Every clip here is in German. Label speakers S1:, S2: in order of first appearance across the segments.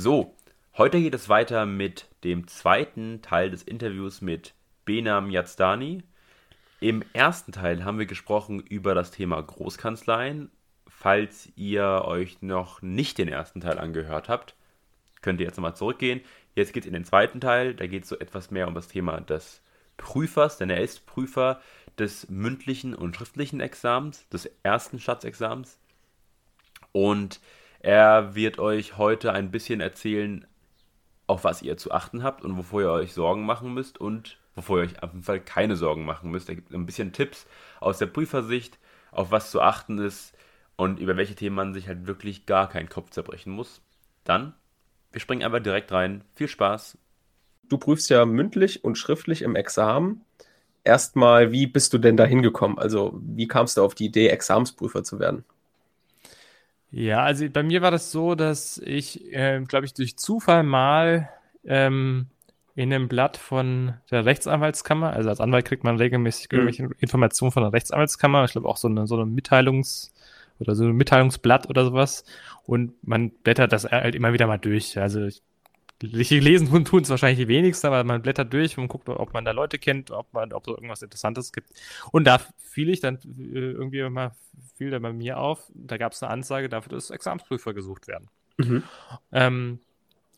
S1: So, heute geht es weiter mit dem zweiten Teil des Interviews mit Benam Yazdani. Im ersten Teil haben wir gesprochen über das Thema Großkanzleien. Falls ihr euch noch nicht den ersten Teil angehört habt, könnt ihr jetzt nochmal zurückgehen. Jetzt geht es in den zweiten Teil. Da geht es so etwas mehr um das Thema des Prüfers, denn er ist Prüfer des mündlichen und schriftlichen Examens, des ersten Staatsexamens. Und er wird euch heute ein bisschen erzählen, auf was ihr zu achten habt und wovor ihr euch Sorgen machen müsst und wovor ihr euch auf jeden Fall keine Sorgen machen müsst. Er gibt ein bisschen Tipps aus der Prüfersicht, auf was zu achten ist und über welche Themen man sich halt wirklich gar keinen Kopf zerbrechen muss. Dann, wir springen einfach direkt rein. Viel Spaß.
S2: Du prüfst ja mündlich und schriftlich im Examen. Erstmal, wie bist du denn da hingekommen? Also, wie kamst du auf die Idee, Examensprüfer zu werden?
S3: Ja, also bei mir war das so, dass ich, äh, glaube ich, durch Zufall mal ähm, in einem Blatt von der Rechtsanwaltskammer, also als Anwalt kriegt man regelmäßig mhm. irgendwelche Informationen von der Rechtsanwaltskammer, ich glaube auch so eine, so eine Mitteilungs- oder so ein Mitteilungsblatt oder sowas. Und man blättert das halt immer wieder mal durch. Also ich lesen tun es wahrscheinlich die wenigsten, aber man blättert durch und guckt, ob man da Leute kennt, ob man, ob es irgendwas Interessantes gibt. Und da fiel ich dann äh, irgendwie mal, fiel da bei mir auf, da gab es eine Ansage dafür, dass Examensprüfer gesucht werden. Mhm. Ähm,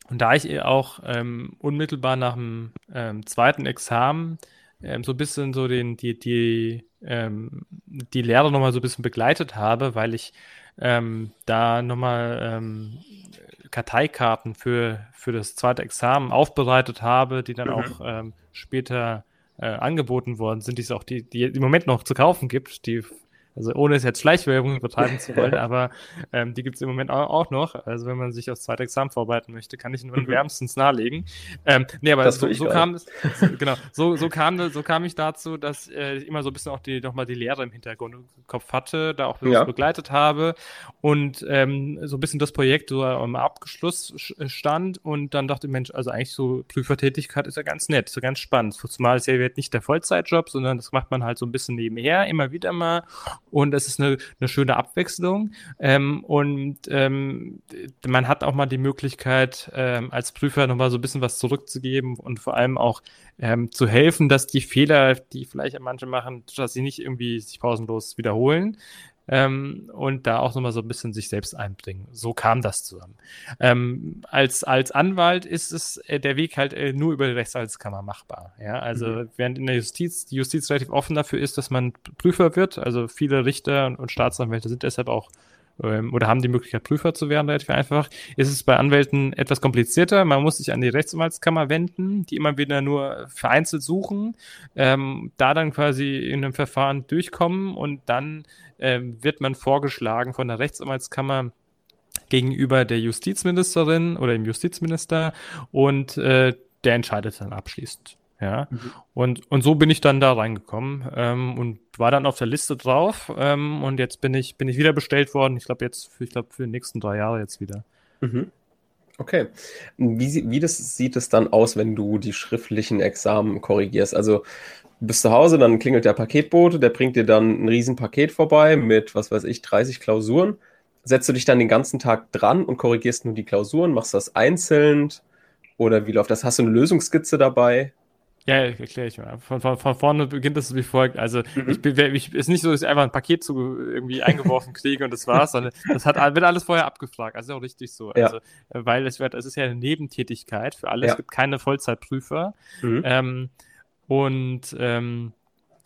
S3: und da ich auch ähm, unmittelbar nach dem ähm, zweiten Examen ähm, so ein bisschen so den, die, die, ähm, die Lehre nochmal so ein bisschen begleitet habe, weil ich ähm, da nochmal Karteikarten für, für das zweite Examen aufbereitet habe, die dann mhm. auch ähm, später äh, angeboten worden sind, die es auch die, die im Moment noch zu kaufen gibt, die also ohne es jetzt Schleichwerbung betreiben zu wollen, aber ähm, die gibt es im Moment auch, auch, noch. Also wenn man sich aufs zweite Examen vorbereiten möchte, kann ich nur mhm. wärmstens nahelegen. Ähm, nee, aber so, so kam es, so, genau, so, so kam so kam ich dazu, dass äh, ich immer so ein bisschen auch die nochmal die Lehre im Hintergrund im Kopf hatte, da auch ja. begleitet habe und ähm, so ein bisschen das Projekt so am Abschluss stand und dann dachte ich, Mensch, also eigentlich so Prüfertätigkeit ist ja ganz nett, so ganz spannend. Zumal es ja nicht der Vollzeitjob, sondern das macht man halt so ein bisschen nebenher, immer wieder mal und es ist eine, eine schöne Abwechslung. Ähm, und ähm, man hat auch mal die Möglichkeit, ähm, als Prüfer nochmal so ein bisschen was zurückzugeben und vor allem auch ähm, zu helfen, dass die Fehler, die vielleicht manche machen, dass sie nicht irgendwie sich pausenlos wiederholen, ähm, und da auch nochmal so ein bisschen sich selbst einbringen. So kam das zusammen. Ähm, als, als Anwalt ist es äh, der Weg halt äh, nur über die Rechtsanwaltskammer machbar. Ja, also mhm. während in der Justiz die Justiz relativ offen dafür ist, dass man Prüfer wird, also viele Richter und, und Staatsanwälte sind deshalb auch oder haben die Möglichkeit, Prüfer zu werden, relativ einfach, ist es bei Anwälten etwas komplizierter. Man muss sich an die Rechtsanwaltskammer wenden, die immer wieder nur vereinzelt suchen, ähm, da dann quasi in einem Verfahren durchkommen und dann ähm, wird man vorgeschlagen von der Rechtsanwaltskammer gegenüber der Justizministerin oder dem Justizminister und äh, der entscheidet dann abschließend. Ja, mhm. und, und so bin ich dann da reingekommen ähm, und war dann auf der Liste drauf ähm, und jetzt bin ich, bin ich wieder bestellt worden. Ich glaube jetzt, für, ich glaube für die nächsten drei Jahre jetzt wieder.
S2: Mhm. Okay. Wie, wie das, sieht es dann aus, wenn du die schriftlichen Examen korrigierst? Also du bist zu Hause, dann klingelt der Paketbote, der bringt dir dann ein Riesenpaket vorbei mit, was weiß ich, 30 Klausuren. Setzt du dich dann den ganzen Tag dran und korrigierst nur die Klausuren? Machst du das einzeln? Oder wie läuft das? Hast du eine Lösungsskizze dabei?
S3: Ja, erkläre ich mal. Von, von, von vorne beginnt es wie folgt. Also mhm. ich, ich ist nicht so, dass ich einfach ein Paket zu irgendwie eingeworfen kriege und das war's, sondern das hat wird alles vorher abgefragt. Also auch richtig so. Ja. Also, weil es wird, es ist ja eine Nebentätigkeit für alle. Ja. Es gibt keine Vollzeitprüfer. Mhm. Ähm, und ähm,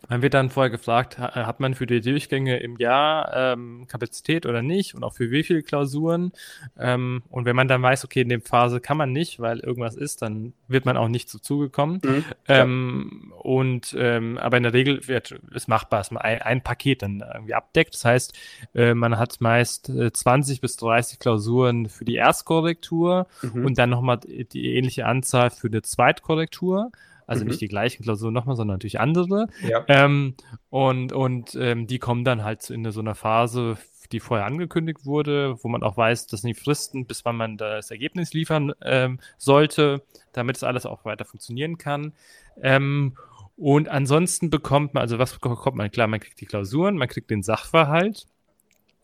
S3: man wird dann vorher gefragt, hat man für die Durchgänge im Jahr ähm, Kapazität oder nicht und auch für wie viele Klausuren. Ähm, und wenn man dann weiß, okay, in dem Phase kann man nicht, weil irgendwas ist, dann wird man auch nicht so zugekommen. Mhm, ähm, und ähm, aber in der Regel wird es machbar, dass man ein, ein Paket dann irgendwie abdeckt. Das heißt, äh, man hat meist äh, 20 bis 30 Klausuren für die Erstkorrektur mhm. und dann nochmal die ähnliche Anzahl für eine Zweitkorrektur. Also mhm. nicht die gleichen Klausuren nochmal, sondern natürlich andere. Ja. Ähm, und und ähm, die kommen dann halt in so einer Phase, die vorher angekündigt wurde, wo man auch weiß, dass die Fristen, bis wann man das Ergebnis liefern ähm, sollte, damit es alles auch weiter funktionieren kann. Ähm, und ansonsten bekommt man, also was bekommt man? Klar, man kriegt die Klausuren, man kriegt den Sachverhalt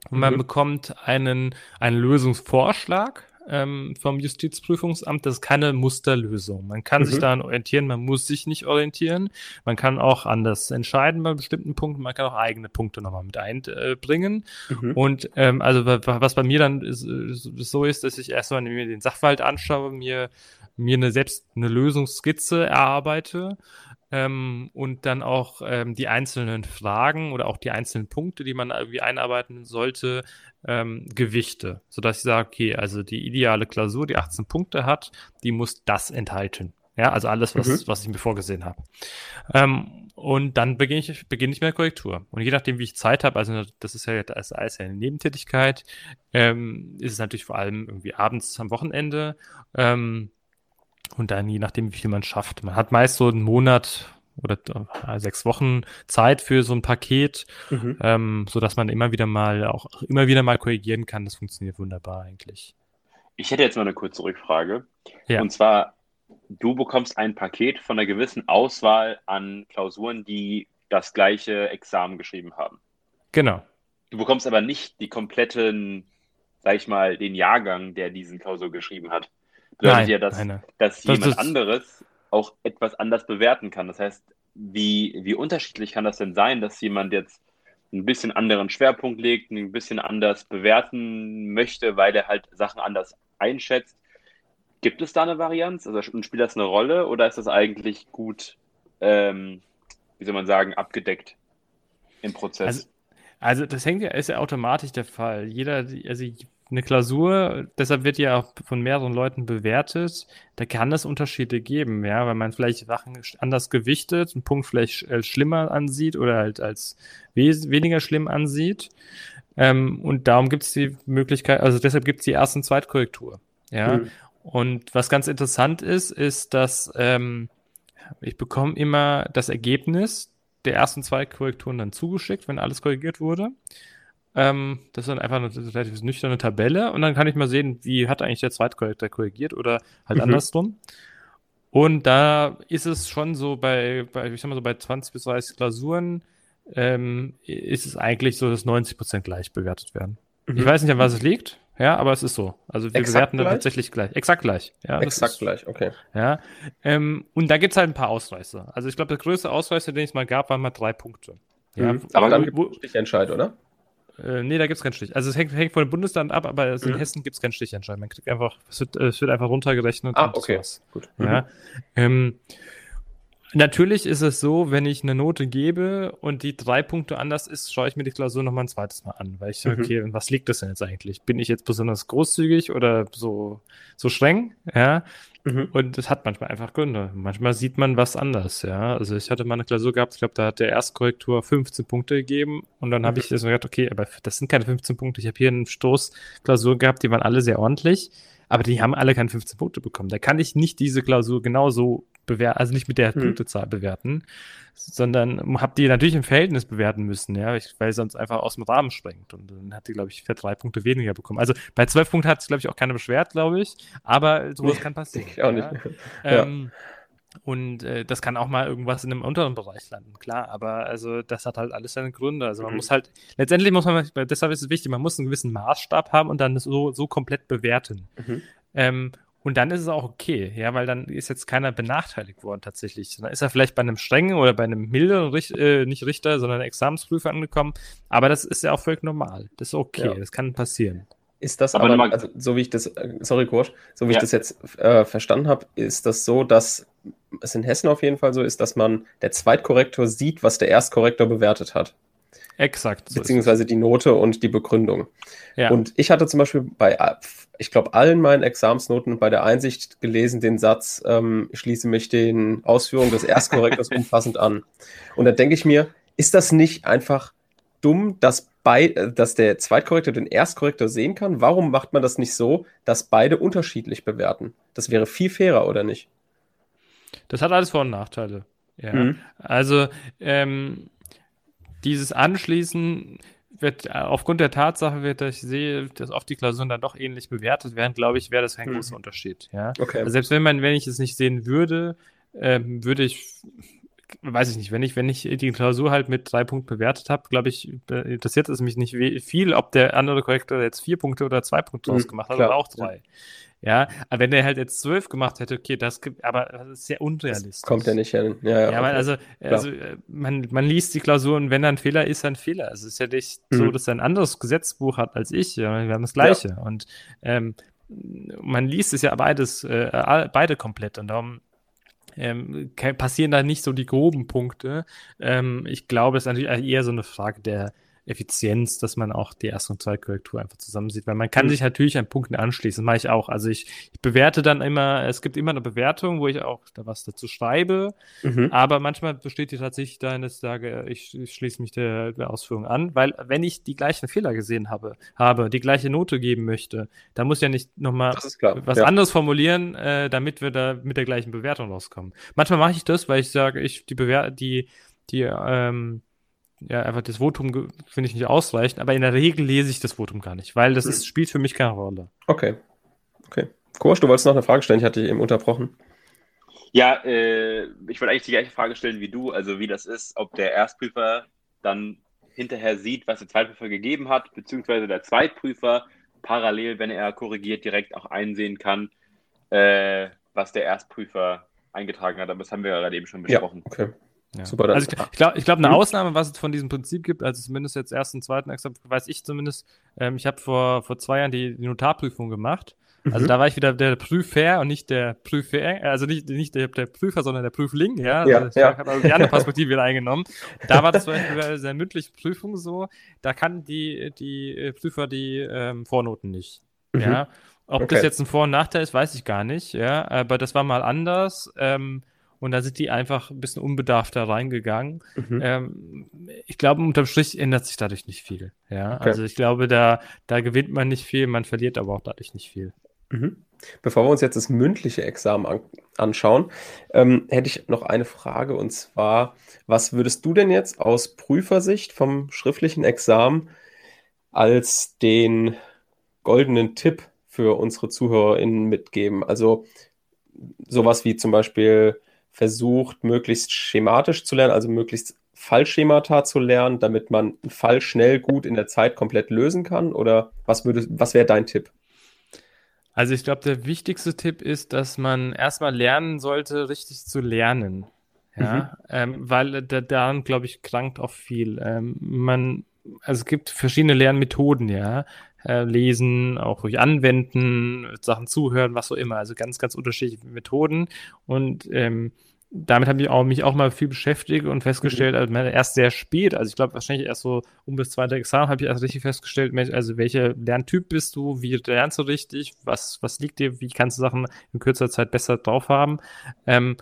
S3: und man mhm. bekommt einen, einen Lösungsvorschlag ähm, vom Justizprüfungsamt. Das ist keine Musterlösung. Man kann mhm. sich daran orientieren, man muss sich nicht orientieren. Man kann auch anders entscheiden bei bestimmten Punkten. Man kann auch eigene Punkte nochmal mit einbringen. Mhm. Und ähm, also was bei mir dann ist, so ist, dass ich erstmal mir den Sachverhalt anschaue, mir mir eine selbst eine Lösungsskizze erarbeite ähm, und dann auch ähm, die einzelnen Fragen oder auch die einzelnen Punkte, die man irgendwie einarbeiten sollte, ähm, gewichte, sodass ich sage, okay, also die ideale Klausur, die 18 Punkte hat, die muss das enthalten. Ja, also alles, was, mhm. was ich mir vorgesehen habe. Ähm, und dann beginne ich, beginne ich mit der Korrektur. Und je nachdem, wie ich Zeit habe, also das ist ja das ist ja eine Nebentätigkeit, ähm, ist es natürlich vor allem irgendwie abends am Wochenende. Ähm, und dann je nachdem, wie viel man schafft. Man hat meist so einen Monat oder äh, sechs Wochen Zeit für so ein Paket, mhm. ähm, so dass man immer wieder mal auch immer wieder mal korrigieren kann. Das funktioniert wunderbar eigentlich.
S1: Ich hätte jetzt mal eine kurze Rückfrage. Ja. Und zwar, du bekommst ein Paket von einer gewissen Auswahl an Klausuren, die das gleiche Examen geschrieben haben.
S3: Genau.
S1: Du bekommst aber nicht die kompletten, sag ich mal, den Jahrgang, der diesen Klausur geschrieben hat bedeutet ja, dass, nein, dass das jemand anderes auch etwas anders bewerten kann. Das heißt, wie, wie unterschiedlich kann das denn sein, dass jemand jetzt ein bisschen anderen Schwerpunkt legt, ein bisschen anders bewerten möchte, weil er halt Sachen anders einschätzt? Gibt es da eine Varianz? Also spielt das eine Rolle oder ist das eigentlich gut, ähm, wie soll man sagen, abgedeckt im Prozess?
S3: Also, also das hängt ja, ist ja automatisch der Fall. Jeder, also eine Klausur, deshalb wird ja auch von mehreren Leuten bewertet. Da kann es Unterschiede geben, ja, weil man vielleicht Sachen anders gewichtet, einen Punkt vielleicht als schlimmer ansieht oder halt als weniger schlimm ansieht. Ähm, und darum gibt es die Möglichkeit, also deshalb gibt es die Erst- und Zweitkorrektur. Ja. Mhm. Und was ganz interessant ist, ist, dass ähm, ich bekomme immer das Ergebnis der ersten zwei Korrekturen dann zugeschickt, wenn alles korrigiert wurde. Ähm, das ist dann einfach eine relativ nüchterne Tabelle und dann kann ich mal sehen, wie hat eigentlich der Zweitkorrektor korrigiert oder halt mhm. andersrum. Und da ist es schon so bei, bei, ich sag mal so bei 20 bis 30 Klausuren, ähm, ist es eigentlich so, dass 90 Prozent gleich bewertet werden. Mhm. Ich weiß nicht, an was es liegt, ja, aber es ist so. Also wir Exakt bewerten dann tatsächlich gleich. Exakt gleich. Ja,
S2: Exakt ist, gleich, okay.
S3: Ja. Ähm, und da gibt es halt ein paar Ausreißer. Also ich glaube, der größte Ausreißer, den es mal gab, waren mal drei Punkte.
S2: Ja, mhm. Aber dann wo, Stichentscheid, oder?
S3: Äh, nee, da gibt es keinen Stich. Also es hängt, hängt von dem Bundesland ab, aber also mhm. in Hessen gibt es keinen Stichentscheid. Man kriegt einfach, es wird, es wird einfach runtergerechnet.
S2: Ah, okay. Gut.
S3: Ja. Mhm. Ähm, natürlich ist es so, wenn ich eine Note gebe und die drei Punkte anders ist, schaue ich mir die Klausur nochmal ein zweites Mal an, weil ich sage, mhm. okay, was liegt das denn jetzt eigentlich? Bin ich jetzt besonders großzügig oder so, so streng? Ja. Mhm. Und es hat manchmal einfach Gründe. Manchmal sieht man was anders, ja. Also ich hatte mal eine Klausur gehabt, ich glaube, da hat der Erstkorrektur 15 Punkte gegeben und dann habe mhm. ich so gedacht, okay, aber das sind keine 15 Punkte. Ich habe hier eine Stoßklausur gehabt, die waren alle sehr ordentlich, aber die haben alle keine 15 Punkte bekommen. Da kann ich nicht diese Klausur genauso bewerten, also nicht mit der hm. Punktezahl bewerten, sondern habe die natürlich im Verhältnis bewerten müssen, ja, weil sonst einfach aus dem Rahmen springt. Und dann hat die, glaube ich, für drei Punkte weniger bekommen. Also bei zwölf Punkten hat es, glaube ich, auch keiner beschwert, glaube ich. Aber sowas kann passieren. Ich auch
S2: nicht.
S3: Ja. Ähm, und äh, das kann auch mal irgendwas in einem unteren Bereich landen, klar. Aber also das hat halt alles seine Gründe. Also man mhm. muss halt, letztendlich muss man, deshalb ist es wichtig, man muss einen gewissen Maßstab haben und dann so, so komplett bewerten. Mhm. Ähm, und dann ist es auch okay, ja, weil dann ist jetzt keiner benachteiligt worden tatsächlich. Dann ist er vielleicht bei einem strengen oder bei einem milderen, Richt äh, nicht Richter, sondern Examensprüfer angekommen. Aber das ist ja auch völlig normal. Das ist okay, ja. das kann passieren.
S2: Ist das aber, aber also, so wie ich das, äh, sorry Kursch, so wie ja. ich das jetzt äh, verstanden habe, ist das so, dass es in Hessen auf jeden Fall so ist, dass man der Zweitkorrektor sieht, was der Erstkorrektor bewertet hat.
S3: Exakt.
S2: So beziehungsweise die Note und die Begründung. Ja. Und ich hatte zum Beispiel bei, ich glaube, allen meinen Examsnoten bei der Einsicht gelesen den Satz, ähm, ich schließe mich den Ausführungen des Erstkorrektors umfassend an. Und da denke ich mir, ist das nicht einfach dumm, dass, bei, dass der Zweitkorrektor den Erstkorrektor sehen kann? Warum macht man das nicht so, dass beide unterschiedlich bewerten? Das wäre viel fairer, oder nicht?
S3: Das hat alles Vor- und Nachteile. Ja. Mhm. Also, ähm, dieses Anschließen wird äh, aufgrund der Tatsache, wird, dass ich sehe, dass oft die Klausuren dann doch ähnlich bewertet werden, glaube ich, wäre das kein hm. großer Unterschied. Ja? Okay. Also selbst wenn man, wenn ich es nicht sehen würde, ähm, würde ich weiß ich nicht, wenn ich, wenn ich die Klausur halt mit drei Punkten bewertet habe, glaube ich, interessiert es mich nicht viel, ob der andere Korrektor jetzt vier Punkte oder zwei Punkte mhm, draus gemacht hat klar. oder auch drei. Ja, aber wenn der halt jetzt zwölf gemacht hätte, okay, das gibt, aber das ist sehr unrealistisch. Das
S2: kommt ja nicht hin. Ja,
S3: ja, ja okay. also, also äh, man, man liest die Klausur und wenn da ein Fehler ist, ein Fehler. Also es ist ja nicht mhm. so, dass er ein anderes Gesetzbuch hat als ich. Ja, wir haben das gleiche. Ja. Und ähm, man liest es ja beides, äh, beide komplett und darum ähm, passieren da nicht so die groben Punkte. Ähm, ich glaube, es ist natürlich eher so eine Frage der, Effizienz, dass man auch die erste und zweite Korrektur einfach zusammensieht. Weil man kann mhm. sich natürlich an Punkten anschließen, mache ich auch. Also ich, ich, bewerte dann immer, es gibt immer eine Bewertung, wo ich auch da was dazu schreibe, mhm. aber manchmal besteht die tatsächlich darin, dass ich sage, ich, ich schließe mich der, der, Ausführung an, weil wenn ich die gleichen Fehler gesehen habe, habe, die gleiche Note geben möchte, dann muss ich ja nicht nochmal was ja. anderes formulieren, äh, damit wir da mit der gleichen Bewertung rauskommen. Manchmal mache ich das, weil ich sage, ich die Bewer die die ähm, ja, einfach das Votum finde ich nicht ausreichend, aber in der Regel lese ich das Votum gar nicht, weil das ist, spielt für mich keine Rolle.
S2: Okay. Okay. Kosch, du wolltest noch eine Frage stellen, ich hatte dich eben unterbrochen.
S1: Ja, äh, ich wollte eigentlich die gleiche Frage stellen wie du, also wie das ist, ob der Erstprüfer dann hinterher sieht, was der Zweitprüfer gegeben hat, beziehungsweise der Zweitprüfer parallel, wenn er korrigiert, direkt auch einsehen kann, äh, was der Erstprüfer eingetragen hat. Aber das haben wir gerade eben schon besprochen.
S2: Ja, okay.
S3: Ja. Super, also ich, ich glaube, ich glaub, eine mhm. Ausnahme, was es von diesem Prinzip gibt, also zumindest jetzt ersten und zweiten Examen, weiß ich zumindest, ähm, ich habe vor, vor zwei Jahren die, die Notarprüfung gemacht. Also mhm. da war ich wieder der Prüfer und nicht der Prüfer, also nicht, nicht der, der Prüfer, sondern der Prüfling, ja.
S2: ja, also
S3: ja. habe also die andere Perspektive wieder eingenommen. Da war das zum Beispiel bei der mündlichen Prüfung so, da kann die, die äh, Prüfer die ähm, Vornoten nicht. Mhm. Ja. Ob okay. das jetzt ein Vor- und Nachteil ist, weiß ich gar nicht, ja. Aber das war mal anders. Ähm, und da sind die einfach ein bisschen unbedarft da reingegangen. Mhm. Ähm, ich glaube, unterm Strich ändert sich dadurch nicht viel. Ja, okay. also ich glaube, da, da gewinnt man nicht viel, man verliert aber auch dadurch nicht viel.
S2: Mhm. Bevor wir uns jetzt das mündliche Examen an anschauen, ähm, hätte ich noch eine Frage und zwar, was würdest du denn jetzt aus Prüfersicht vom schriftlichen Examen als den goldenen Tipp für unsere ZuhörerInnen mitgeben? Also sowas wie zum Beispiel versucht, möglichst schematisch zu lernen, also möglichst Fallschemata zu lernen, damit man einen Fall schnell gut in der Zeit komplett lösen kann? Oder was würde, was wäre dein Tipp?
S3: Also ich glaube, der wichtigste Tipp ist, dass man erstmal lernen sollte, richtig zu lernen. Ja, mhm. ähm, weil da, daran, glaube ich, krankt auch viel. Ähm, man, also es gibt verschiedene Lernmethoden, ja. Äh, lesen, auch ruhig anwenden, Sachen zuhören, was auch immer. Also ganz, ganz unterschiedliche Methoden. Und ähm, damit habe ich auch, mich auch mal viel beschäftigt und festgestellt, mhm. also erst sehr spät, also ich glaube wahrscheinlich erst so um das zweite Examen habe ich erst richtig festgestellt, also welcher Lerntyp bist du, wie lernst du richtig, was, was liegt dir, wie kannst du Sachen in kürzer Zeit besser drauf haben. Ähm,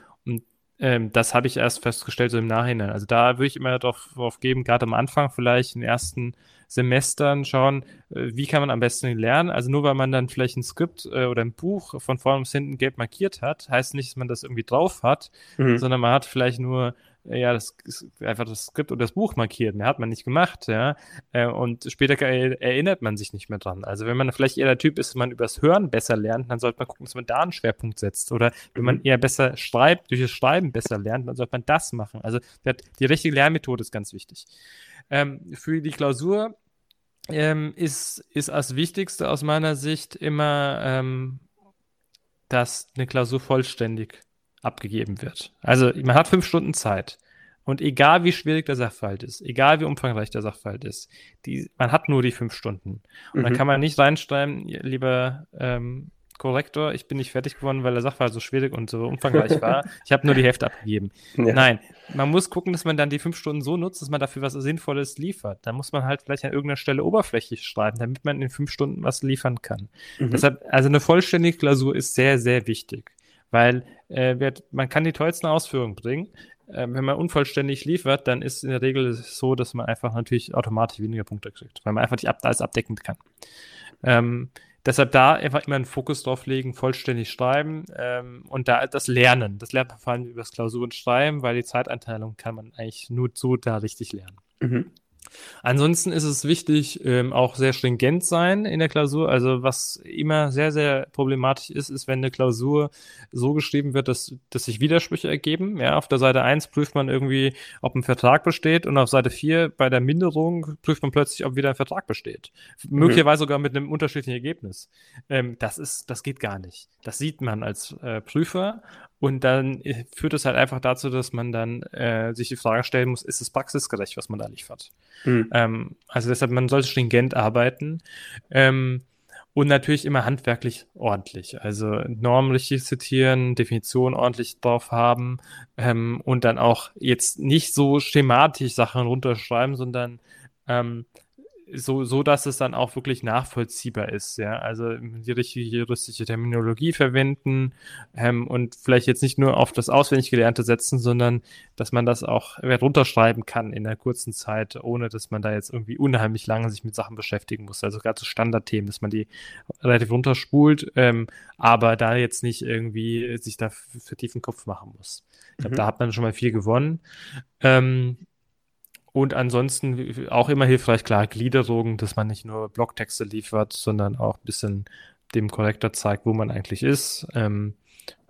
S3: ähm, das habe ich erst festgestellt so im Nachhinein. Also da würde ich immer darauf, darauf geben, gerade am Anfang vielleicht in den ersten Semestern schauen, äh, wie kann man am besten lernen. Also nur weil man dann vielleicht ein Skript äh, oder ein Buch von vorne bis hinten gelb markiert hat, heißt nicht, dass man das irgendwie drauf hat, mhm. sondern man hat vielleicht nur ja, das einfach das Skript oder das Buch markiert. Mehr hat man nicht gemacht, ja. Und später erinnert man sich nicht mehr dran. Also wenn man vielleicht eher der Typ ist, dass man übers Hören besser lernt, dann sollte man gucken, dass man da einen Schwerpunkt setzt. Oder wenn man mhm. eher besser schreibt, durch das Schreiben besser lernt, dann sollte man das machen. Also die richtige Lernmethode ist ganz wichtig. Ähm, für die Klausur ähm, ist, ist als Wichtigste aus meiner Sicht immer, ähm, dass eine Klausur vollständig abgegeben wird. Also man hat fünf Stunden Zeit. Und egal wie schwierig der Sachverhalt ist, egal wie umfangreich der Sachverhalt ist, die, man hat nur die fünf Stunden. Und mhm. dann kann man nicht reinschreiben, lieber ähm, Korrektor, ich bin nicht fertig geworden, weil der Sachverhalt so schwierig und so umfangreich war. Ich habe nur die Hälfte abgegeben. Ja. Nein, man muss gucken, dass man dann die fünf Stunden so nutzt, dass man dafür was Sinnvolles liefert. Da muss man halt vielleicht an irgendeiner Stelle oberflächlich schreiben, damit man in fünf Stunden was liefern kann. Mhm. Deshalb, also eine vollständige Klausur ist sehr, sehr wichtig, weil äh, man kann die tollsten Ausführungen bringen. Äh, wenn man unvollständig liefert, dann ist in der Regel so, dass man einfach natürlich automatisch weniger Punkte kriegt, weil man einfach nicht ab, alles abdecken kann. Ähm, Deshalb da einfach immer einen Fokus drauf legen, vollständig schreiben ähm, und da das Lernen. Das lernt man vor allem über das Klausuren schreiben, weil die Zeiteinteilung kann man eigentlich nur so da richtig lernen.
S2: Mhm.
S3: Ansonsten ist es wichtig, ähm, auch sehr stringent sein in der Klausur. Also was immer sehr, sehr problematisch ist, ist, wenn eine Klausur so geschrieben wird, dass, dass sich Widersprüche ergeben. Ja, auf der Seite 1 prüft man irgendwie, ob ein Vertrag besteht und auf Seite 4 bei der Minderung prüft man plötzlich, ob wieder ein Vertrag besteht. Mhm. Möglicherweise sogar mit einem unterschiedlichen Ergebnis. Ähm, das ist, das geht gar nicht. Das sieht man als äh, Prüfer und dann äh, führt es halt einfach dazu, dass man dann äh, sich die Frage stellen muss, ist es praxisgerecht, was man da liefert? Mhm. Ähm, also deshalb, man sollte stringent arbeiten. Ähm, und natürlich immer handwerklich ordentlich. Also Normen richtig zitieren, Definition ordentlich drauf haben ähm, und dann auch jetzt nicht so schematisch Sachen runterschreiben, sondern ähm, so, so dass es dann auch wirklich nachvollziehbar ist, ja. Also die richtige juristische Terminologie verwenden ähm, und vielleicht jetzt nicht nur auf das auswendig Gelernte setzen, sondern dass man das auch runterschreiben kann in einer kurzen Zeit, ohne dass man da jetzt irgendwie unheimlich lange sich mit Sachen beschäftigen muss. Also gerade so Standardthemen, dass man die relativ runterspult, ähm, aber da jetzt nicht irgendwie sich da für tiefen Kopf machen muss. Ich glaube, mhm. da hat man schon mal viel gewonnen. Ähm, und ansonsten auch immer hilfreich, klar, Gliederung, dass man nicht nur Blocktexte liefert, sondern auch ein bisschen dem Korrektor zeigt, wo man eigentlich ist. Ähm,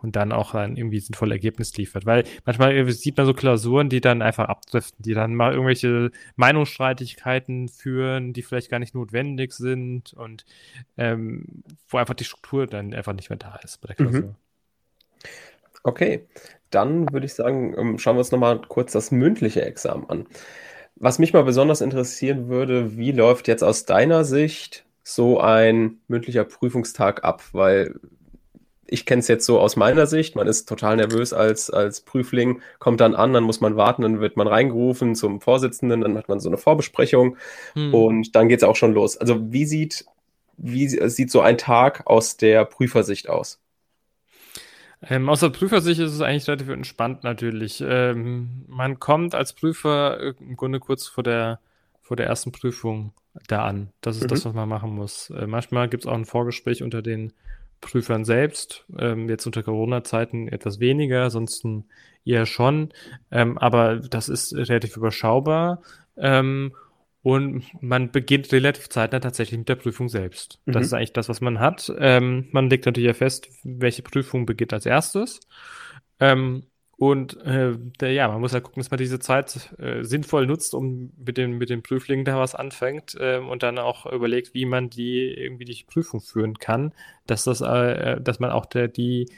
S3: und dann auch ein irgendwie sinnvolles Ergebnis liefert. Weil manchmal sieht man so Klausuren, die dann einfach abdriften, die dann mal irgendwelche Meinungsstreitigkeiten führen, die vielleicht gar nicht notwendig sind und ähm, wo einfach die Struktur dann einfach nicht mehr da ist bei der Klausur. Mhm.
S2: Okay, dann würde ich sagen, ähm, schauen wir uns nochmal kurz das mündliche Examen an. Was mich mal besonders interessieren würde, wie läuft jetzt aus deiner Sicht so ein mündlicher Prüfungstag ab? Weil ich kenne es jetzt so aus meiner Sicht, man ist total nervös als, als Prüfling, kommt dann an, dann muss man warten, dann wird man reingerufen zum Vorsitzenden, dann hat man so eine Vorbesprechung hm. und dann geht es auch schon los. Also wie sieht, wie sieht so ein Tag aus der Prüfersicht aus?
S3: Ähm, aus der Prüfersicht ist es eigentlich relativ entspannt natürlich. Ähm, man kommt als Prüfer äh, im Grunde kurz vor der, vor der ersten Prüfung da an. Das ist mhm. das, was man machen muss. Äh, manchmal gibt es auch ein Vorgespräch unter den Prüfern selbst. Ähm, jetzt unter Corona-Zeiten etwas weniger, ansonsten eher schon. Ähm, aber das ist relativ überschaubar. Und man beginnt relativ zeitnah tatsächlich mit der Prüfung selbst. Mhm. Das ist eigentlich das, was man hat. Ähm, man legt natürlich ja fest, welche Prüfung beginnt als erstes. Ähm, und äh, der, ja, man muss ja halt gucken, dass man diese Zeit äh, sinnvoll nutzt, um mit den, mit den Prüflingen da was anfängt äh, und dann auch überlegt, wie man die irgendwie die Prüfung führen kann, dass das, äh, dass man auch der, die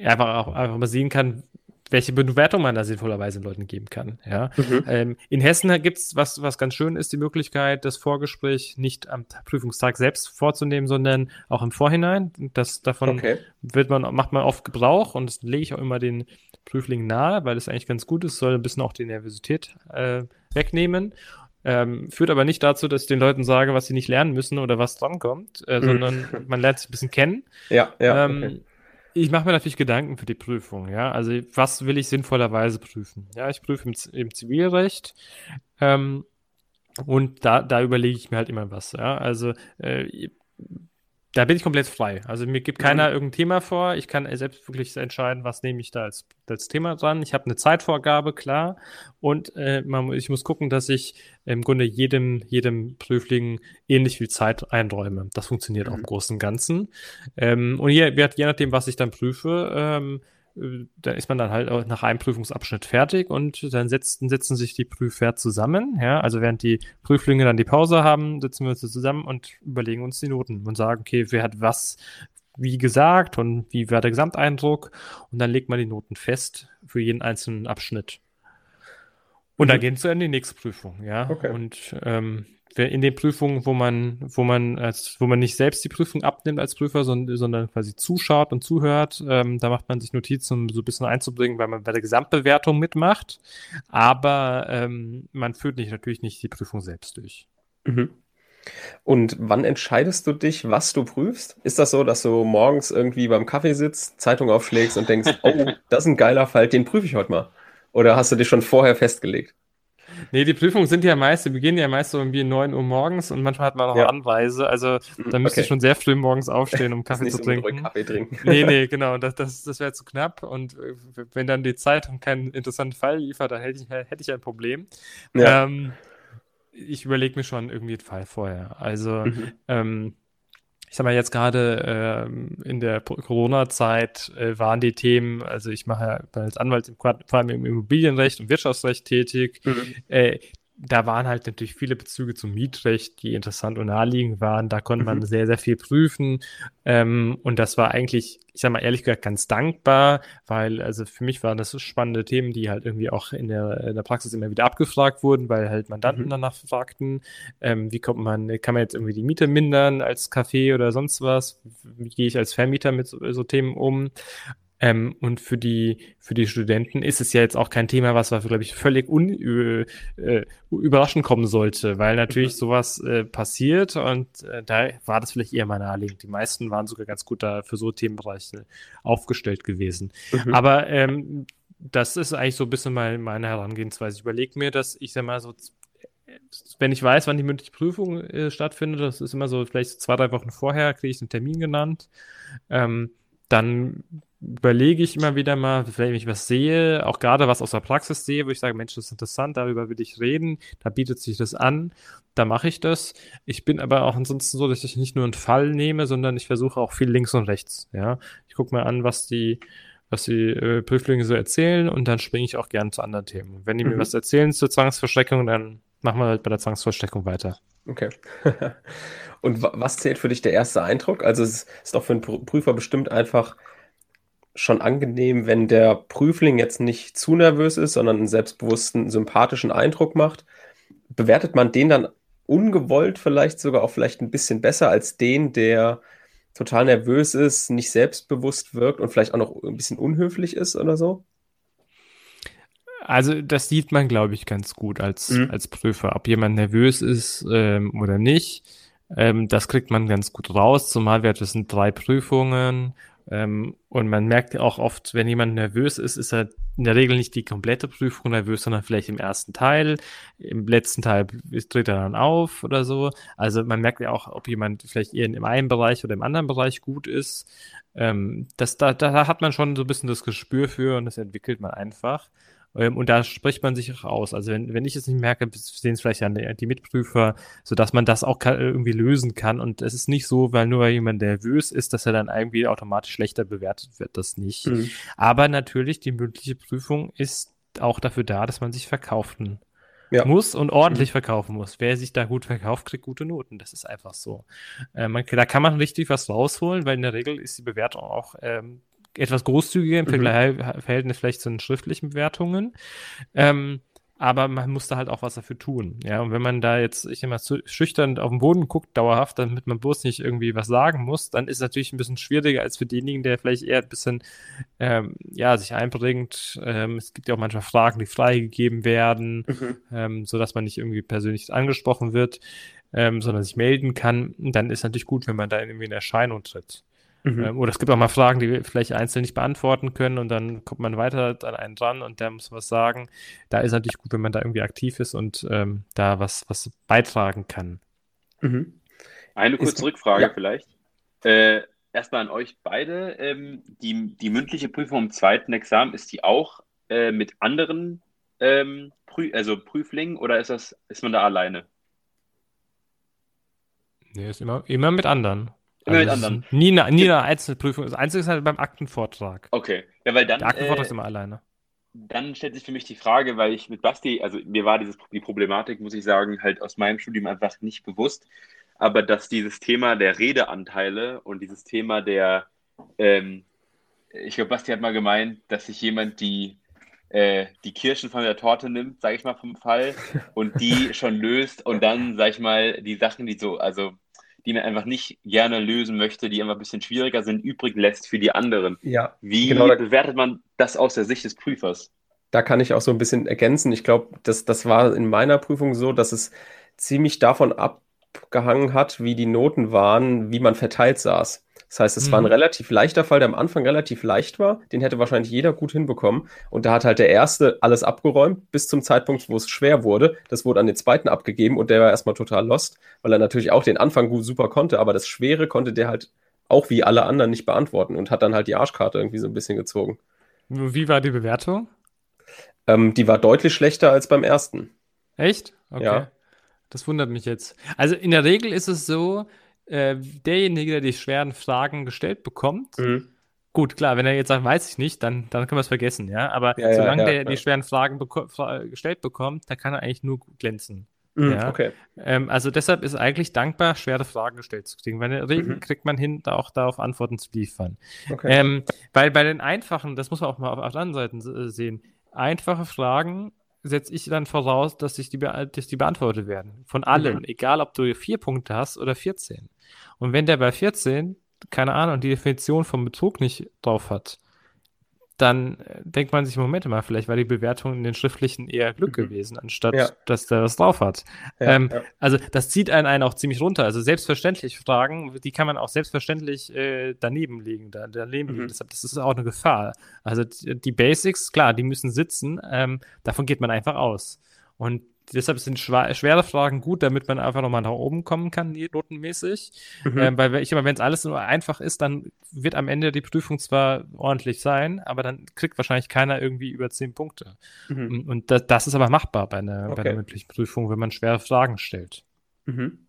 S3: einfach auch einfach mal sehen kann, welche Bewertung man da sinnvollerweise den Leuten geben kann. Ja. Mhm. Ähm, in Hessen gibt es, was, was ganz schön ist, die Möglichkeit, das Vorgespräch nicht am Prüfungstag selbst vorzunehmen, sondern auch im Vorhinein. Das, davon okay. wird man, macht man oft Gebrauch und das lege ich auch immer den Prüflingen nahe, weil es eigentlich ganz gut ist, soll ein bisschen auch die Nervosität äh, wegnehmen. Ähm, führt aber nicht dazu, dass ich den Leuten sage, was sie nicht lernen müssen oder was drankommt, äh, mhm. sondern man lernt sich ein bisschen kennen.
S2: Ja, ja. Ähm,
S3: okay. Ich mache mir natürlich Gedanken für die Prüfung, ja. Also was will ich sinnvollerweise prüfen? Ja, ich prüfe im, im Zivilrecht ähm, und da, da überlege ich mir halt immer was, ja. Also äh, da bin ich komplett frei. Also mir gibt keiner mhm. irgendein Thema vor. Ich kann selbst wirklich entscheiden, was nehme ich da als, als Thema dran. Ich habe eine Zeitvorgabe, klar. Und äh, man, ich muss gucken, dass ich im Grunde jedem, jedem Prüfling ähnlich viel Zeit einräume. Das funktioniert mhm. auch im Großen und Ganzen. Ähm, und je, je nachdem, was ich dann prüfe, ähm, da ist man dann halt nach einem Prüfungsabschnitt fertig und dann setzen, setzen sich die Prüfer zusammen. Ja, also während die Prüflinge dann die Pause haben, sitzen wir uns zusammen und überlegen uns die Noten und sagen, okay, wer hat was wie gesagt und wie war der Gesamteindruck und dann legt man die Noten fest für jeden einzelnen Abschnitt. Und mhm. dann gehen sie in die nächste Prüfung, ja. Okay. Und ähm, in den Prüfungen, wo man, wo man, als, wo man nicht selbst die Prüfung abnimmt als Prüfer, sondern, sondern quasi zuschaut und zuhört, ähm, da macht man sich Notizen, um so ein bisschen einzubringen, weil man bei der Gesamtbewertung mitmacht. Aber ähm, man führt nicht, natürlich nicht die Prüfung selbst durch.
S2: Mhm. Und wann entscheidest du dich, was du prüfst? Ist das so, dass du morgens irgendwie beim Kaffee sitzt, Zeitung aufschlägst und denkst, oh, das ist ein geiler Fall, den prüfe ich heute mal? Oder hast du dich schon vorher festgelegt?
S3: Nee, die Prüfungen sind ja meist, die beginnen ja meist so irgendwie 9 Uhr morgens und manchmal hat man auch ja. Anweise. Also da müsste okay. ich schon sehr früh morgens aufstehen, um Kaffee zu trinken. Kaffee trinken. Nee, nee, genau. Das, das, das wäre zu knapp. Und äh, wenn dann die Zeitung keinen interessanten Fall liefert, dann hätte ich, hätte ich ein Problem. Ja. Ähm, ich überlege mir schon irgendwie einen Fall vorher. Also, mhm. ähm, ich sag mal, jetzt gerade ähm, in der Corona-Zeit äh, waren die Themen, also ich mache ja als Anwalt im, vor allem im Immobilienrecht und Wirtschaftsrecht tätig. Mhm. Äh, da waren halt natürlich viele Bezüge zum Mietrecht, die interessant und naheliegend waren. Da konnte man mhm. sehr, sehr viel prüfen. Ähm, und das war eigentlich, ich sag mal ehrlich gesagt, ganz dankbar, weil also für mich waren das spannende Themen, die halt irgendwie auch in der, in der Praxis immer wieder abgefragt wurden, weil halt Mandanten mhm. danach fragten, ähm, wie kommt man, kann man jetzt irgendwie die Miete mindern als Café oder sonst was? Wie gehe ich als Vermieter mit so, so Themen um? Ähm, und für die, für die Studenten ist es ja jetzt auch kein Thema, was, glaube ich, völlig un, äh, überraschend kommen sollte, weil natürlich mhm. sowas äh, passiert und äh, da war das vielleicht eher mal naheliegend. Die meisten waren sogar ganz gut da für so Themenbereiche aufgestellt gewesen. Mhm. Aber ähm, das ist eigentlich so ein bisschen mal meine Herangehensweise. Ich überlege mir, dass ich sag mal so wenn ich weiß, wann die mündliche Prüfung äh, stattfindet, das ist immer so vielleicht zwei, drei Wochen vorher, kriege ich einen Termin genannt. Ähm, dann überlege ich immer wieder mal, wenn ich was sehe, auch gerade was aus der Praxis sehe, wo ich sage, Mensch, das ist interessant, darüber will ich reden, da bietet sich das an, da mache ich das. Ich bin aber auch ansonsten so, dass ich nicht nur einen Fall nehme, sondern ich versuche auch viel links und rechts. Ja, ich gucke mal an, was die was die äh, Prüflinge so erzählen und dann springe ich auch gerne zu anderen Themen. Wenn die mhm. mir was erzählen zur Zwangsverstreckung, dann machen wir halt bei der Zwangsverstreckung weiter.
S2: Okay. und was zählt für dich der erste Eindruck? Also es ist doch für einen Prüfer bestimmt einfach schon angenehm, wenn der Prüfling jetzt nicht zu nervös ist, sondern einen selbstbewussten, sympathischen Eindruck macht. Bewertet man den dann ungewollt vielleicht sogar auch vielleicht ein bisschen besser als den, der total nervös ist, nicht selbstbewusst wirkt und vielleicht auch noch ein bisschen unhöflich ist oder so?
S3: Also das sieht man, glaube ich, ganz gut als, mhm. als Prüfer, ob jemand nervös ist ähm, oder nicht. Ähm, das kriegt man ganz gut raus, zumal wir, das sind drei Prüfungen ähm, und man merkt auch oft, wenn jemand nervös ist, ist er in der Regel nicht die komplette Prüfung nervös, sondern vielleicht im ersten Teil. Im letzten Teil tritt er dann auf oder so. Also man merkt ja auch, ob jemand vielleicht eher in einem Bereich oder im anderen Bereich gut ist. Ähm, das, da, da hat man schon so ein bisschen das Gespür für und das entwickelt man einfach. Ähm, und da spricht man sich auch aus. Also wenn, wenn ich es nicht merke, sehen es vielleicht ja die Mitprüfer, sodass man das auch irgendwie lösen kann. Und es ist nicht so, weil nur weil jemand nervös ist, dass er dann irgendwie automatisch schlechter bewertet wird. Das nicht. Mhm. Aber natürlich, die mündliche Prüfung ist auch dafür da, dass man sich verkaufen ja. muss und ordentlich mhm. verkaufen muss. Wer sich da gut verkauft, kriegt gute Noten. Das ist einfach so. Äh, man, da kann man richtig was rausholen, weil in der Regel ist die Bewertung auch ähm, etwas großzügiger im mhm. Verhältnis vielleicht zu den schriftlichen Bewertungen. Ähm, aber man muss da halt auch was dafür tun. Ja, und wenn man da jetzt, ich immer zu schüchtern auf den Boden guckt, dauerhaft, damit man bloß nicht irgendwie was sagen muss, dann ist es natürlich ein bisschen schwieriger als für denjenigen, der vielleicht eher ein bisschen, ähm, ja, sich einbringt. Ähm, es gibt ja auch manchmal Fragen, die freigegeben werden, mhm. ähm, so dass man nicht irgendwie persönlich angesprochen wird, ähm, sondern sich melden kann. Dann ist natürlich gut, wenn man da irgendwie in Erscheinung tritt. Mhm. Ähm, oder es gibt auch mal Fragen, die wir vielleicht einzeln nicht beantworten können und dann kommt man weiter an einen dran und der muss was sagen. Da ist natürlich gut, wenn man da irgendwie aktiv ist und ähm, da was, was beitragen kann.
S1: Mhm. Eine kurze ist, Rückfrage ja. vielleicht. Äh, erstmal an euch beide. Ähm, die, die mündliche Prüfung im zweiten Examen, ist die auch äh, mit anderen ähm, Prü also Prüflingen oder ist, das, ist man da alleine?
S3: Nee, ist immer, immer mit anderen.
S1: Immer also mit anderen.
S3: Nie eine, nie eine Einzelprüfung. Das Einzige ist halt beim Aktenvortrag.
S1: Okay. Ja, weil dann.
S3: Der Aktenvortrag äh, ist immer alleine.
S1: Dann stellt sich für mich die Frage, weil ich mit Basti, also mir war dieses, die Problematik, muss ich sagen, halt aus meinem Studium einfach nicht bewusst. Aber dass dieses Thema der Redeanteile und dieses Thema der, ähm, ich glaube, Basti hat mal gemeint, dass sich jemand die, äh, die Kirschen von der Torte nimmt, sage ich mal vom Fall, und die schon löst und dann, sag ich mal, die Sachen, die so, also die man einfach nicht gerne lösen möchte, die einfach ein bisschen schwieriger sind, übrig lässt für die anderen.
S2: Ja.
S1: Wie genau, bewertet man das aus der Sicht des Prüfers?
S2: Da kann ich auch so ein bisschen ergänzen. Ich glaube, das, das war in meiner Prüfung so, dass es ziemlich davon abgehangen hat, wie die Noten waren, wie man verteilt saß. Das heißt, es mhm. war ein mhm. relativ leichter Fall, der am Anfang relativ leicht war. Den hätte wahrscheinlich jeder gut hinbekommen. Und da hat halt der erste alles abgeräumt, bis zum Zeitpunkt, wo es schwer wurde. Das wurde an den zweiten abgegeben und der war erstmal total lost, weil er natürlich auch den Anfang gut super konnte, aber das Schwere konnte der halt auch wie alle anderen nicht beantworten und hat dann halt die Arschkarte irgendwie so ein bisschen gezogen.
S3: Wie war die Bewertung?
S2: Ähm, die war deutlich schlechter als beim ersten.
S3: Echt? Okay.
S2: Ja.
S3: Das wundert mich jetzt. Also in der Regel ist es so, äh, derjenige, der die schweren Fragen gestellt bekommt, mhm. gut, klar, wenn er jetzt sagt, weiß ich nicht, dann, dann können wir es vergessen, ja. Aber ja, solange ja, ja, der die schweren Fragen beko gestellt bekommt, da kann er eigentlich nur glänzen. Mhm, okay. Ähm, also deshalb ist eigentlich dankbar, schwere Fragen gestellt zu kriegen, weil in der Regel mhm. kriegt man hin, da auch darauf Antworten zu liefern. Okay. Ähm, weil bei den einfachen, das muss man auch mal auf, auf anderen Seiten sehen, einfache Fragen setze ich dann voraus, dass, ich die, dass die beantwortet werden. Von allen, mhm. egal ob du vier Punkte hast oder 14. Und wenn der bei 14, keine Ahnung, die Definition vom Betrug nicht drauf hat, dann äh, denkt man sich, Moment mal, vielleicht war die Bewertung in den schriftlichen eher Glück mhm. gewesen, anstatt ja. dass der was drauf hat. Ja, ähm, ja. Also das zieht einen, einen auch ziemlich runter. Also selbstverständlich Fragen, die kann man auch selbstverständlich äh, daneben legen, da, daneben mhm. liegen. Deshalb, das ist auch eine Gefahr. Also die, die Basics, klar, die müssen sitzen, ähm, davon geht man einfach aus. Und deshalb sind schwere Fragen gut, damit man einfach nochmal nach oben kommen kann, notenmäßig. Mhm. Ähm, weil ich immer, wenn es alles nur einfach ist, dann wird am Ende die Prüfung zwar ordentlich sein, aber dann kriegt wahrscheinlich keiner irgendwie über zehn Punkte. Mhm. Und das, das, ist aber machbar bei einer, okay. bei einer mündlichen Prüfung, wenn man schwere Fragen stellt.
S2: Mhm.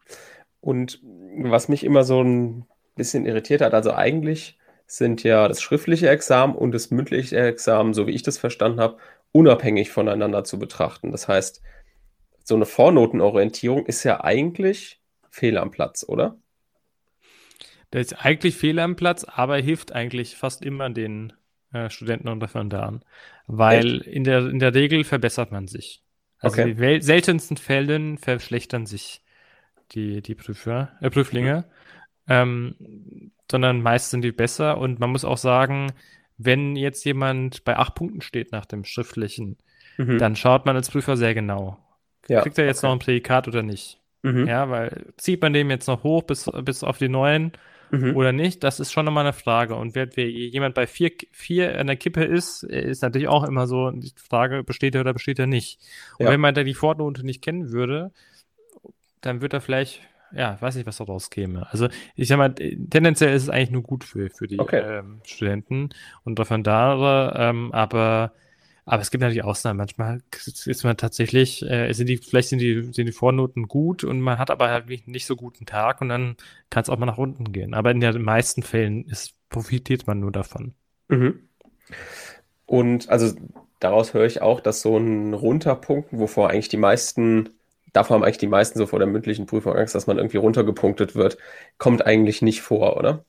S2: Und was mich immer so ein bisschen irritiert hat, also eigentlich sind ja das schriftliche Examen und das mündliche Examen, so wie ich das verstanden habe, unabhängig voneinander zu betrachten. Das heißt, so eine Vornotenorientierung ist ja eigentlich fehl am Platz, oder?
S3: Der ist eigentlich fehl am Platz, aber hilft eigentlich fast immer den äh, Studenten und Referendaren. Weil in der, in der Regel verbessert man sich. Also okay. die seltensten Fällen verschlechtern sich die, die Prüfer, äh, Prüflinge. Mhm. Ähm, sondern meist sind die besser. Und man muss auch sagen, wenn jetzt jemand bei acht Punkten steht nach dem schriftlichen, mhm. dann schaut man als Prüfer sehr genau. Ja, Kriegt er jetzt okay. noch ein Prädikat oder nicht? Mhm. Ja, weil zieht man dem jetzt noch hoch bis, bis auf die neuen mhm. oder nicht? Das ist schon nochmal eine Frage. Und wer, wer jemand bei vier, vier an der Kippe ist, ist natürlich auch immer so die Frage, besteht er oder besteht er nicht? Und ja. wenn man da die Fortnote nicht kennen würde, dann wird er vielleicht, ja, weiß nicht, was daraus käme. Also ich sag mal, tendenziell ist es eigentlich nur gut für, für die okay. ähm, Studenten und Referendare, ähm, aber aber es gibt natürlich Ausnahmen. Manchmal ist man tatsächlich, äh, sind die, vielleicht sind die, sind die Vornoten gut und man hat aber halt nicht, so guten Tag und dann kann es auch mal nach unten gehen. Aber in den meisten Fällen ist, profitiert man nur davon. Mhm.
S2: Und also daraus höre ich auch, dass so ein Runterpunkten, wovor eigentlich die meisten, davor haben eigentlich die meisten so vor der mündlichen Prüfung Angst, dass man irgendwie runtergepunktet wird, kommt eigentlich nicht vor, oder?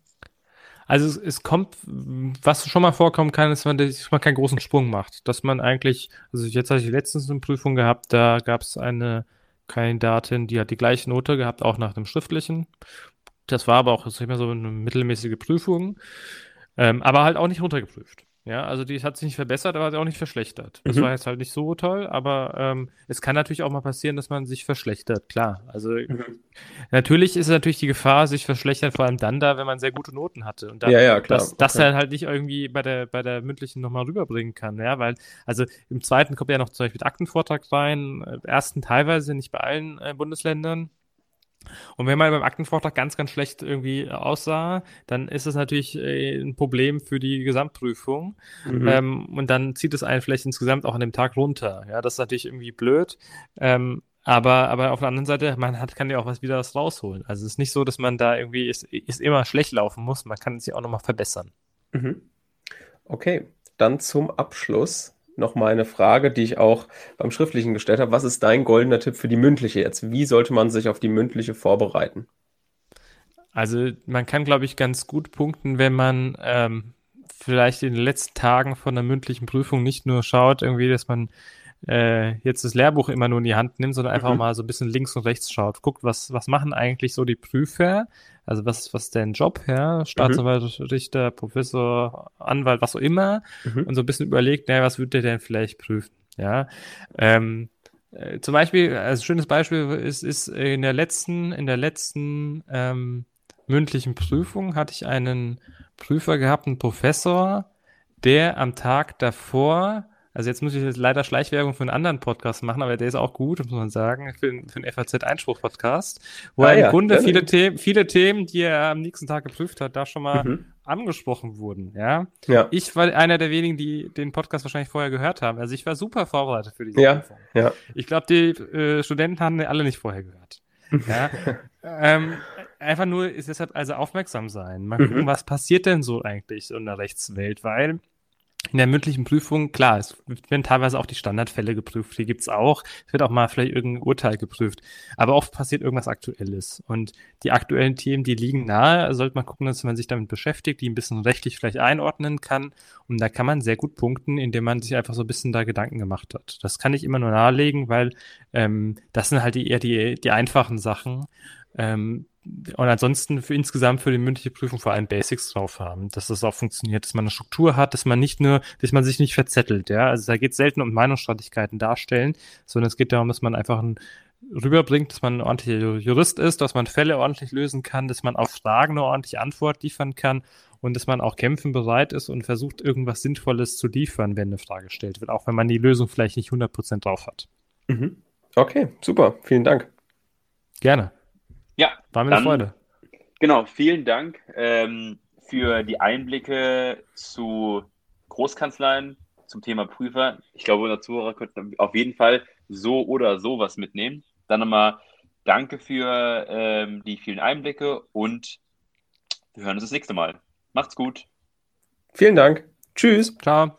S3: Also es, es, kommt, was schon mal vorkommen kann, ist, wenn man keinen großen Sprung macht. Dass man eigentlich, also jetzt hatte ich letztens eine Prüfung gehabt, da gab es eine Kandidatin, die hat die gleiche Note gehabt, auch nach dem schriftlichen. Das war aber auch, sag ich mal, so eine mittelmäßige Prüfung, ähm, aber halt auch nicht runtergeprüft. Ja, also die hat sich nicht verbessert, aber auch nicht verschlechtert. Das mhm. war jetzt halt nicht so toll, aber ähm, es kann natürlich auch mal passieren, dass man sich verschlechtert, klar. Also mhm. natürlich ist natürlich die Gefahr, sich verschlechtert, vor allem dann da, wenn man sehr gute Noten hatte. Und dann,
S2: ja, ja, klar.
S3: dass das okay. dann halt nicht irgendwie bei der, bei der mündlichen nochmal rüberbringen kann, ja, weil, also im zweiten kommt ja noch zum Beispiel Aktenvortrag rein, äh, ersten teilweise, nicht bei allen äh, Bundesländern. Und wenn man beim Aktenvortrag ganz, ganz schlecht irgendwie aussah, dann ist es natürlich äh, ein Problem für die Gesamtprüfung. Mhm. Ähm, und dann zieht es einen vielleicht insgesamt auch an dem Tag runter. Ja, das ist natürlich irgendwie blöd. Ähm, aber, aber auf der anderen Seite, man hat, kann ja auch was wieder was rausholen. Also es ist nicht so, dass man da irgendwie ist, ist immer schlecht laufen muss. Man kann es ja auch nochmal verbessern.
S2: Mhm. Okay, dann zum Abschluss nochmal eine Frage, die ich auch beim Schriftlichen gestellt habe. Was ist dein goldener Tipp für die mündliche jetzt? Wie sollte man sich auf die mündliche vorbereiten?
S3: Also man kann, glaube ich, ganz gut punkten, wenn man ähm, vielleicht in den letzten Tagen von der mündlichen Prüfung nicht nur schaut, irgendwie, dass man äh, jetzt das Lehrbuch immer nur in die Hand nimmt, sondern einfach mhm. mal so ein bisschen links und rechts schaut. Guckt, was, was machen eigentlich so die Prüfer? Also was, was ist deren Job, ja? Staatsanwalt, mhm. Richter, Professor, Anwalt, was auch immer. Mhm. Und so ein bisschen überlegt, naja, was würde der denn vielleicht prüfen? Ja. Ähm, äh, zum Beispiel, also ein schönes Beispiel ist, ist in der letzten, in der letzten ähm, mündlichen Prüfung hatte ich einen Prüfer gehabt, einen Professor, der am Tag davor Also jetzt muss ich jetzt leider Schleichwerbung für einen anderen Podcast machen, aber der ist auch gut, muss man sagen, für, für den FAZ-Einspruch-Podcast, wo
S2: Ah,
S3: er im
S2: ja.
S3: Grunde
S2: Ja,
S3: viele. Themen, viele Themen, die er am nächsten Tag geprüft hat, da schon mal
S2: Mhm.
S3: angesprochen wurden. Ja,
S2: Ja.
S3: ich war einer der wenigen, die den Podcast wahrscheinlich vorher gehört haben. Also ich war super vorbereitet für diese
S2: Ja.
S3: Prüfung.
S2: Ja.
S3: Ich glaube, die äh, Studenten haben alle nicht vorher gehört. Ja. ähm, einfach nur ist deshalb also aufmerksam sein. Mal
S2: Mhm.
S3: gucken, was passiert denn so eigentlich in der Rechtswelt, weil in der mündlichen Prüfung, klar, es werden teilweise auch die Standardfälle geprüft, die gibt's auch. Es wird auch mal vielleicht irgendein Urteil geprüft. Aber oft passiert irgendwas Aktuelles. Und die aktuellen Themen, die liegen nahe, sollte man gucken, dass man sich damit beschäftigt, die ein bisschen rechtlich vielleicht einordnen kann. Und da kann man sehr gut punkten, indem man sich einfach so ein bisschen da Gedanken gemacht hat. Das kann ich immer nur nahelegen, weil ähm, das sind halt die, eher die, die einfachen Sachen. Ähm, und ansonsten für insgesamt für die mündliche Prüfung vor allem Basics drauf haben, dass das auch funktioniert, dass man eine Struktur hat, dass man nicht nur, dass man sich nicht verzettelt, ja. Also da geht es selten um Meinungsstreitigkeiten darstellen, sondern es geht darum, dass man einfach ein, rüberbringt, dass man ein ordentlicher Jurist ist, dass man Fälle ordentlich lösen kann, dass man auf Fragen eine ordentliche Antwort liefern kann und dass man auch kämpfen bereit ist und versucht, irgendwas Sinnvolles zu liefern, wenn eine Frage gestellt wird, auch wenn man die Lösung vielleicht nicht 100% drauf hat.
S2: Mhm. Okay, super. Vielen Dank.
S3: Gerne.
S1: Ja,
S3: War mir eine
S1: dann-
S3: Freude.
S1: Genau, vielen Dank ähm, für die Einblicke zu Großkanzleien, zum Thema Prüfer. Ich glaube, unsere Zuhörer könnten auf jeden Fall so oder so was mitnehmen. Dann nochmal danke für ähm, die vielen Einblicke und wir hören uns das nächste Mal. Macht's gut.
S2: Vielen Dank. Tschüss.
S3: Ciao.